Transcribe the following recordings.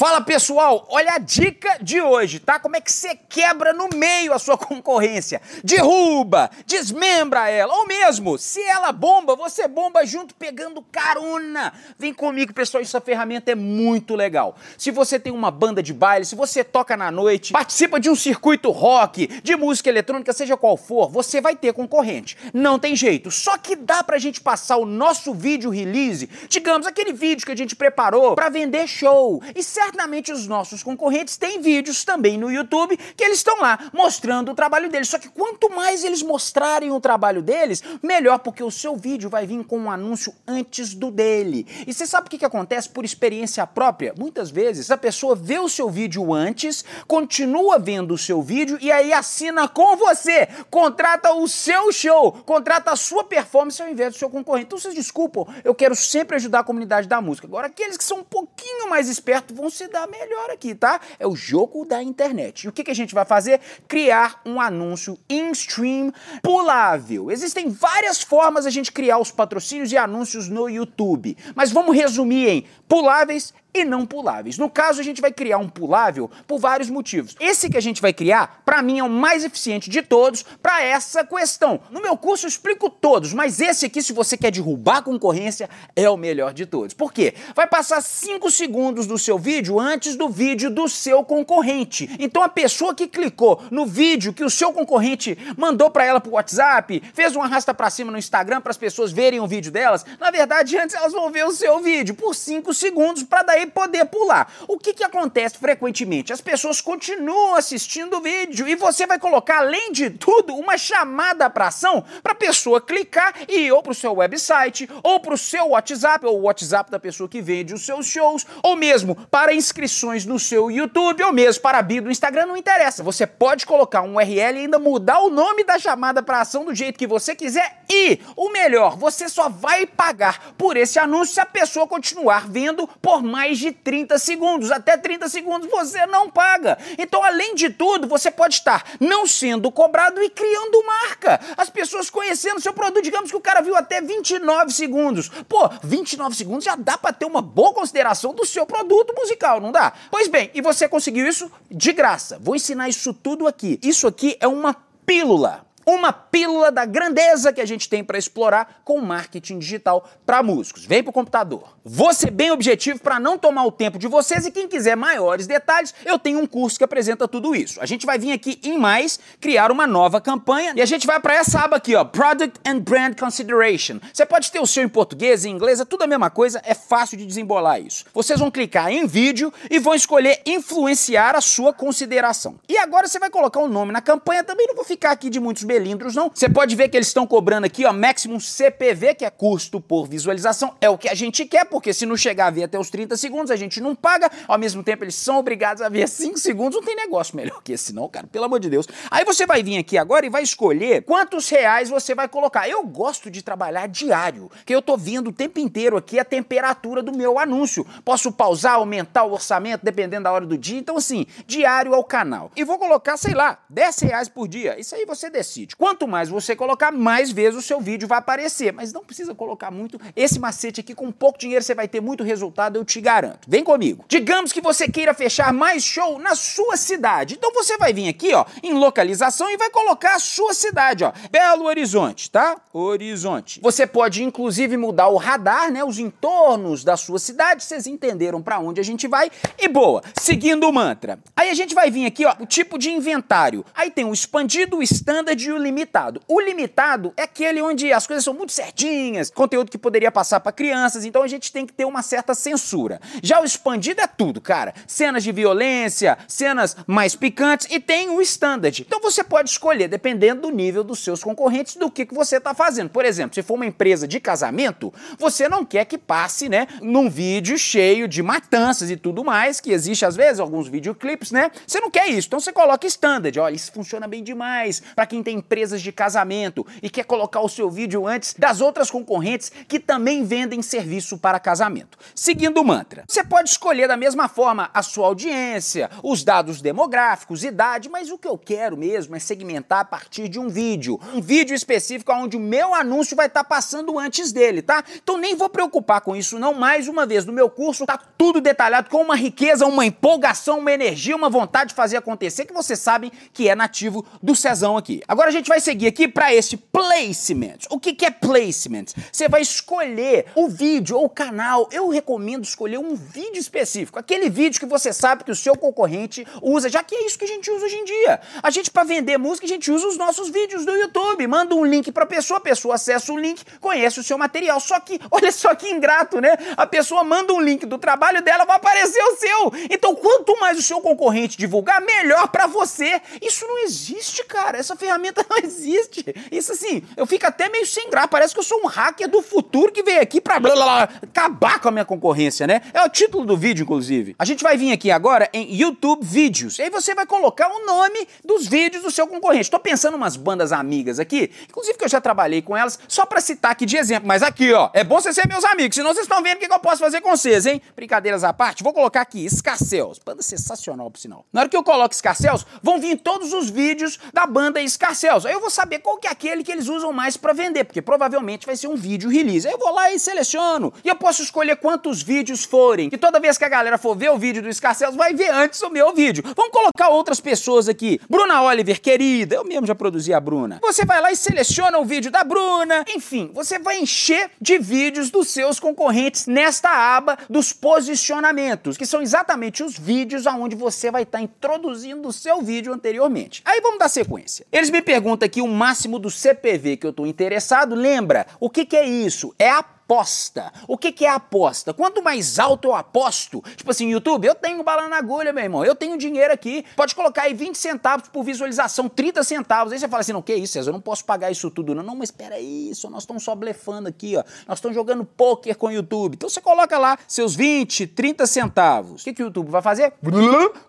Fala pessoal, olha a dica de hoje, tá? Como é que você quebra no meio a sua concorrência? Derruba, desmembra ela, ou mesmo, se ela bomba, você bomba junto pegando carona. Vem comigo, pessoal, essa ferramenta é muito legal. Se você tem uma banda de baile, se você toca na noite, participa de um circuito rock, de música eletrônica, seja qual for, você vai ter concorrente. Não tem jeito. Só que dá pra gente passar o nosso vídeo release, digamos, aquele vídeo que a gente preparou para vender show. E certamente os nossos concorrentes têm vídeos também no YouTube que eles estão lá mostrando o trabalho deles. Só que quanto mais eles mostrarem o trabalho deles, melhor, porque o seu vídeo vai vir com um anúncio antes do dele. E você sabe o que, que acontece por experiência própria? Muitas vezes a pessoa vê o seu vídeo antes, continua vendo o seu vídeo e aí assina com você, contrata o seu show, contrata a sua performance ao invés do seu concorrente. Então vocês desculpam, eu quero sempre ajudar a comunidade da música. Agora, aqueles que são um pouquinho mais espertos vão se dar melhor aqui, tá? É o jogo da internet. E o que, que a gente vai fazer? Criar um anúncio in-stream pulável. Existem várias formas a gente criar os patrocínios e anúncios no YouTube, mas vamos resumir em puláveis e não puláveis. No caso, a gente vai criar um pulável por vários motivos. Esse que a gente vai criar, para mim, é o mais eficiente de todos para essa questão. No meu curso eu explico todos, mas esse aqui, se você quer derrubar a concorrência, é o melhor de todos. Por quê? Vai passar 5 segundos do seu vídeo antes do vídeo do seu concorrente. Então a pessoa que clicou no vídeo que o seu concorrente mandou para ela pro WhatsApp, fez um arrasta para cima no Instagram para as pessoas verem o vídeo delas, na verdade, antes elas vão ver o seu vídeo por 5 segundos para daí poder pular. O que, que acontece frequentemente? As pessoas continuam assistindo o vídeo e você vai colocar, além de tudo, uma chamada para ação para a pessoa clicar e ir ou para o seu website, ou para o seu WhatsApp, ou o WhatsApp da pessoa que vende os seus shows, ou mesmo para inscrições no seu YouTube, ou mesmo para a bio do Instagram, não interessa. Você pode colocar um URL e ainda mudar o nome da chamada para ação do jeito que você quiser e, o melhor, você só vai pagar por esse anúncio se a pessoa continuar vendo por mais de 30 segundos. Até 30 segundos você não paga. Então, além de tudo, você pode estar não sendo cobrado e criando marca. As pessoas conhecendo seu produto, digamos que o cara viu até 29 segundos. Pô, 29 segundos já dá para ter uma boa consideração do seu produto musical, não dá? Pois bem, e você conseguiu isso de graça. Vou ensinar isso tudo aqui. Isso aqui é uma pílula uma pílula da grandeza que a gente tem para explorar com marketing digital para músicos. Vem pro computador. Vou ser bem objetivo para não tomar o tempo de vocês e quem quiser maiores detalhes, eu tenho um curso que apresenta tudo isso. A gente vai vir aqui em mais criar uma nova campanha e a gente vai para essa aba aqui, ó, Product and Brand Consideration. Você pode ter o seu em português, em inglês, é tudo a mesma coisa, é fácil de desembolar isso. Vocês vão clicar em vídeo e vão escolher influenciar a sua consideração. E agora você vai colocar o um nome na campanha, também não vou ficar aqui de muitos melindros não. Você pode ver que eles estão cobrando aqui, ó, Maximum CPV, que é custo por visualização, é o que a gente quer, porque se não chegar a ver até os 30 segundos, a gente não paga. Ao mesmo tempo, eles são obrigados a ver 5 segundos. Não tem negócio melhor que esse, não, cara. Pelo amor de Deus. Aí você vai vir aqui agora e vai escolher quantos reais você vai colocar. Eu gosto de trabalhar diário, que eu tô vendo o tempo inteiro aqui a temperatura do meu anúncio. Posso pausar, aumentar o orçamento, dependendo da hora do dia. Então, assim, diário ao canal. E vou colocar, sei lá, 10 reais por dia. Isso aí você decide. Quanto mais você colocar, mais vezes o seu vídeo vai aparecer. Mas não precisa colocar muito. Esse macete aqui, com pouco dinheiro, você vai ter muito resultado, eu te garanto. Vem comigo. Digamos que você queira fechar mais show na sua cidade. Então você vai vir aqui, ó, em localização e vai colocar a sua cidade, ó. Belo Horizonte, tá? Horizonte. Você pode inclusive mudar o radar, né, os entornos da sua cidade, vocês entenderam para onde a gente vai. E boa, seguindo o mantra. Aí a gente vai vir aqui, ó, o tipo de inventário. Aí tem o expandido, o standard e o limitado. O limitado é aquele onde as coisas são muito certinhas, conteúdo que poderia passar para crianças, então a gente tem que ter uma certa censura. Já o expandido é tudo, cara. Cenas de violência, cenas mais picantes e tem o standard. Então você pode escolher, dependendo do nível dos seus concorrentes, do que, que você está fazendo. Por exemplo, se for uma empresa de casamento, você não quer que passe, né, num vídeo cheio de matanças e tudo mais, que existe às vezes alguns videoclipes, né? Você não quer isso. Então você coloca standard. Olha, isso funciona bem demais para quem tem empresas de casamento e quer colocar o seu vídeo antes das outras concorrentes que também vendem serviço para casamento. Seguindo o mantra, você pode escolher da mesma forma a sua audiência, os dados demográficos, idade, mas o que eu quero mesmo é segmentar a partir de um vídeo. Um vídeo específico onde o meu anúncio vai estar tá passando antes dele, tá? Então nem vou preocupar com isso não, mais uma vez, no meu curso tá tudo detalhado com uma riqueza, uma empolgação, uma energia, uma vontade de fazer acontecer que vocês sabem que é nativo do Cezão aqui. Agora a gente vai seguir aqui para esse placement. O que, que é placement? Você vai escolher o vídeo ou o canal. Eu recomendo escolher um vídeo específico, aquele vídeo que você sabe que o seu concorrente usa, já que é isso que a gente usa hoje em dia. A gente para vender música, a gente usa os nossos vídeos do YouTube, manda um link para pessoa, a pessoa acessa o link, conhece o seu material. Só que, olha só que ingrato, né? A pessoa manda um link do trabalho dela, vai aparecer o seu. Então, quanto mais o seu concorrente divulgar, melhor para você. Isso não existe, cara. Essa ferramenta não existe. Isso assim, eu fico até meio sem graça. Parece que eu sou um hacker do futuro que veio aqui pra blá, blá, blá, acabar com a minha concorrência, né? É o título do vídeo, inclusive. A gente vai vir aqui agora em YouTube Vídeos. E aí você vai colocar o nome dos vídeos do seu concorrente. Tô pensando umas bandas amigas aqui, inclusive que eu já trabalhei com elas, só pra citar aqui de exemplo. Mas aqui, ó, é bom vocês serem meus amigos, senão vocês estão vendo o que, que eu posso fazer com vocês, hein? Brincadeiras à parte, vou colocar aqui Escarcels. Banda sensacional, por sinal. Na hora que eu coloco Escarcels, vão vir todos os vídeos da banda Escarcels. Aí eu vou saber qual que é aquele que eles usam mais para vender, porque provavelmente vai ser um vídeo release. Aí eu vou lá e seleciono. E eu posso escolher quantos vídeos forem. Que toda vez que a galera for ver o vídeo do Escarcels, vai ver antes o meu vídeo. Vamos colocar outras pessoas aqui. Bruna Oliver, querida. Eu mesmo já produzi a Bruna. Você vai lá e seleciona o vídeo da Bruna. Enfim, você vai encher de vídeos dos seus concorrentes nesta aba dos posicionamentos, que são exatamente os vídeos aonde você vai estar tá introduzindo o seu vídeo anteriormente. Aí vamos dar sequência. Eles me perguntam aqui o máximo do CPV que eu estou interessado. Lembra, o que, que é isso? É a aposta. O que, que é aposta? Quanto mais alto eu aposto, tipo assim, YouTube, eu tenho bala na agulha, meu irmão, eu tenho dinheiro aqui, pode colocar aí 20 centavos por visualização, 30 centavos. Aí você fala assim, não, que isso, César, eu não posso pagar isso tudo, não. Não, mas espera isso, nós estamos só blefando aqui, ó. Nós estamos jogando poker com o YouTube. Então você coloca lá seus 20, 30 centavos. O que, que o YouTube vai fazer?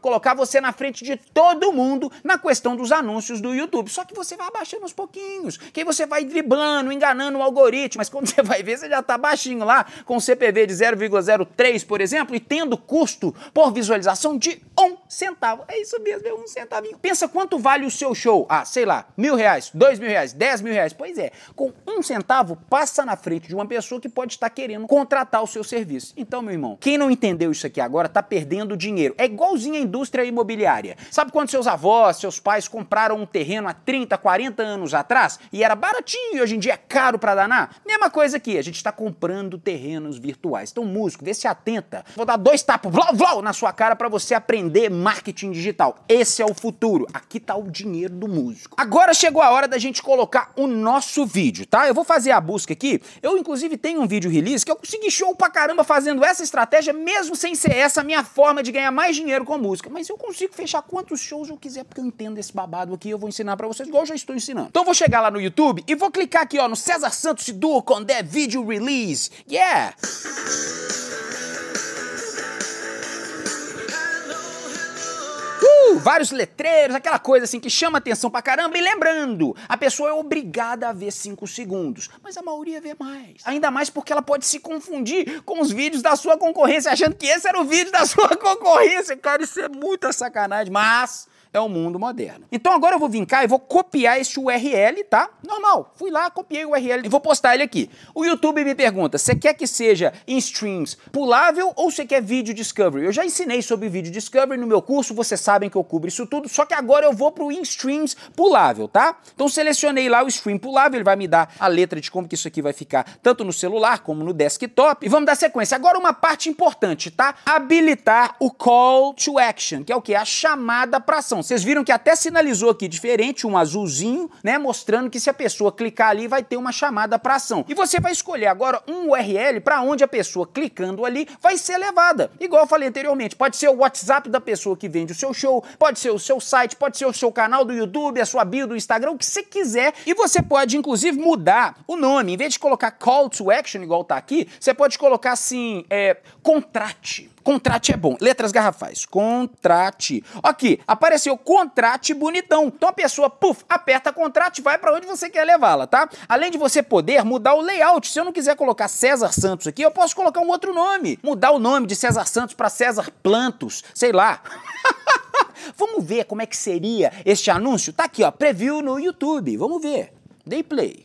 Colocar você na frente de todo mundo na questão dos anúncios do YouTube. Só que você vai abaixando aos pouquinhos, que aí você vai driblando, enganando o algoritmo, mas quando você vai ver, você já tá baixinho lá, com CPV de 0,03, por exemplo, e tendo custo por visualização de um centavo. É isso mesmo, é um centavinho. Pensa quanto vale o seu show? Ah, sei lá, mil reais, dois mil reais, dez mil reais. Pois é, com um centavo, passa na frente de uma pessoa que pode estar querendo contratar o seu serviço. Então, meu irmão, quem não entendeu isso aqui agora tá perdendo dinheiro. É igualzinho a indústria imobiliária. Sabe quando seus avós, seus pais compraram um terreno há 30, 40 anos atrás e era baratinho e hoje em dia é caro para danar? Mesma coisa aqui, a gente está comprando terrenos virtuais. Então, músico, vê se atenta. Vou dar dois tapas, vlau, vlau, na sua cara para você aprender marketing digital. Esse é o futuro. Aqui tá o dinheiro do músico. Agora chegou a hora da gente colocar o nosso vídeo, tá? Eu vou fazer a busca aqui. Eu, inclusive, tenho um vídeo release que eu consegui show pra caramba fazendo essa estratégia, mesmo sem ser essa minha forma de ganhar mais dinheiro com música. Mas eu consigo fechar quantos shows eu quiser, porque eu entendo esse babado aqui. Eu vou ensinar para vocês, igual eu já estou ensinando. Então eu vou chegar lá no YouTube e vou clicar aqui, ó, no César Santos Duo Condé Video Release. Yeah! Vários letreiros, aquela coisa assim que chama atenção pra caramba. E lembrando, a pessoa é obrigada a ver 5 segundos, mas a maioria vê mais. Ainda mais porque ela pode se confundir com os vídeos da sua concorrência, achando que esse era o vídeo da sua concorrência. Cara, isso é muita sacanagem, mas é o mundo moderno. Então agora eu vou vir cá e vou copiar este URL, tá? Normal. Fui lá, copiei o URL e vou postar ele aqui. O YouTube me pergunta: você quer que seja em streams pulável ou você quer vídeo discovery? Eu já ensinei sobre vídeo discovery no meu curso, vocês sabem que eu cubro isso tudo, só que agora eu vou pro in streams pulável, tá? Então selecionei lá o stream pulável, ele vai me dar a letra de como que isso aqui vai ficar tanto no celular como no desktop. E vamos dar sequência. Agora uma parte importante, tá? Habilitar o call to action, que é o que? A chamada para ação. Vocês viram que até sinalizou aqui diferente, um azulzinho, né? Mostrando que se a pessoa clicar ali, vai ter uma chamada para ação. E você vai escolher agora um URL para onde a pessoa clicando ali vai ser levada. Igual eu falei anteriormente, pode ser o WhatsApp da pessoa que vende o seu show, pode ser o seu site, pode ser o seu canal do YouTube, a sua bio do Instagram, o que você quiser. E você pode, inclusive, mudar o nome. Em vez de colocar call to action, igual tá aqui, você pode colocar assim, é, contrate Contrate é bom. Letras garrafais. Contrate. Aqui, apareceu contrate bonitão. Então a pessoa, puf, aperta contrate, vai para onde você quer levá-la, tá? Além de você poder mudar o layout. Se eu não quiser colocar César Santos aqui, eu posso colocar um outro nome. Mudar o nome de César Santos para César Plantos, sei lá. Vamos ver como é que seria este anúncio? Tá aqui, ó, preview no YouTube. Vamos ver. Dei play.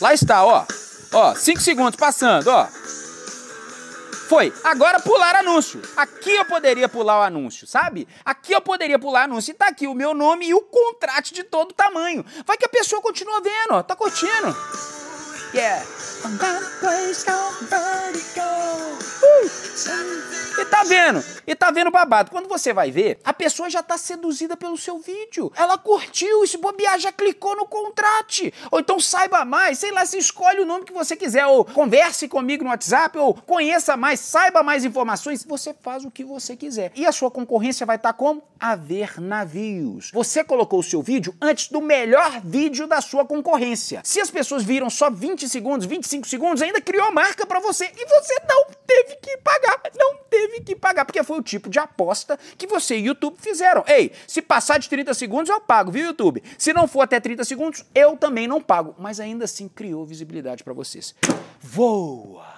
Lá está, ó. Ó, 5 segundos passando, ó. Foi. Agora pular anúncio. Aqui eu poderia pular o anúncio, sabe? Aqui eu poderia pular anúncio. E tá aqui o meu nome e o contrato de todo tamanho. Vai que a pessoa continua vendo, ó. Tá curtindo. Yeah. Uh. E tá vendo? E tá vendo babado. Quando você vai ver, a pessoa já tá seduzida pelo seu vídeo. Ela curtiu, e se bobear, já clicou no contrate. Ou então saiba mais, sei lá, se escolhe o nome que você quiser. Ou converse comigo no WhatsApp, ou conheça mais, saiba mais informações. Você faz o que você quiser. E a sua concorrência vai estar tá como? A ver navios. Você colocou o seu vídeo antes do melhor vídeo da sua concorrência. Se as pessoas viram só 20 segundos, 25 segundos, ainda criou marca para você. E você não teve que pagar. Não teve que pagar, porque foi o tipo de aposta que você e YouTube fizeram. Ei, se passar de 30 segundos eu pago, viu, YouTube? Se não for até 30 segundos, eu também não pago. Mas ainda assim criou visibilidade para vocês. Voa!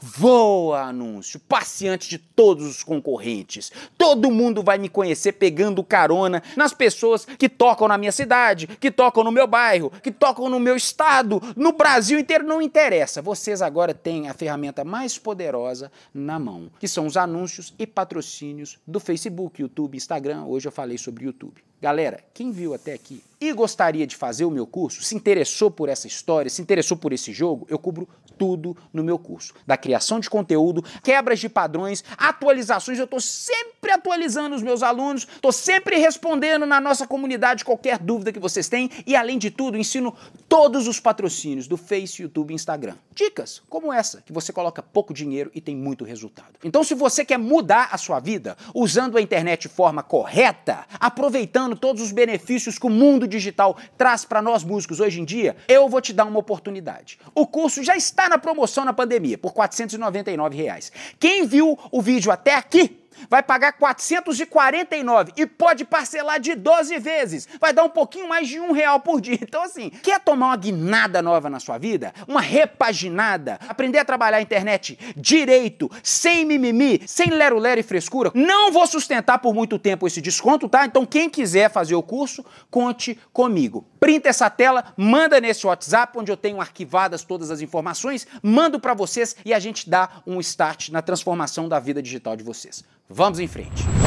Voa, anúncio, passeante de todos os concorrentes. Todo mundo vai me conhecer pegando carona nas pessoas que tocam na minha cidade, que tocam no meu bairro, que tocam no meu estado, no Brasil inteiro, não interessa. Vocês agora têm a ferramenta mais poderosa na mão, que são os anúncios e patrocínios do Facebook, YouTube, Instagram. Hoje eu falei sobre YouTube. Galera, quem viu até aqui e gostaria de fazer o meu curso, se interessou por essa história, se interessou por esse jogo, eu cubro tudo no meu curso. Da criação de conteúdo, quebras de padrões, atualizações, eu estou sempre atualizando os meus alunos, estou sempre respondendo na nossa comunidade qualquer dúvida que vocês têm e, além de tudo, ensino todos os patrocínios do Face, YouTube e Instagram. Dicas como essa, que você coloca pouco dinheiro e tem muito resultado. Então, se você quer mudar a sua vida usando a internet de forma correta, aproveitando todos os benefícios que o mundo digital traz para nós músicos hoje em dia, eu vou te dar uma oportunidade. O curso já está na promoção na pandemia, por 499 reais. Quem viu o vídeo até aqui, vai pagar 449 e pode parcelar de 12 vezes. Vai dar um pouquinho mais de um real por dia. Então, assim, quer tomar uma guinada nova na sua vida? Uma repaginada? Aprender a trabalhar a internet direito, sem mimimi, sem lero-lero e frescura? Não vou sustentar por muito tempo esse desconto, tá? Então, quem quiser fazer o curso, conte comigo. Printa essa tela, manda nesse WhatsApp, onde eu tenho arquivadas todas as informações, mando para vocês e a gente dá um start na transformação da vida digital de vocês. Vamos em frente.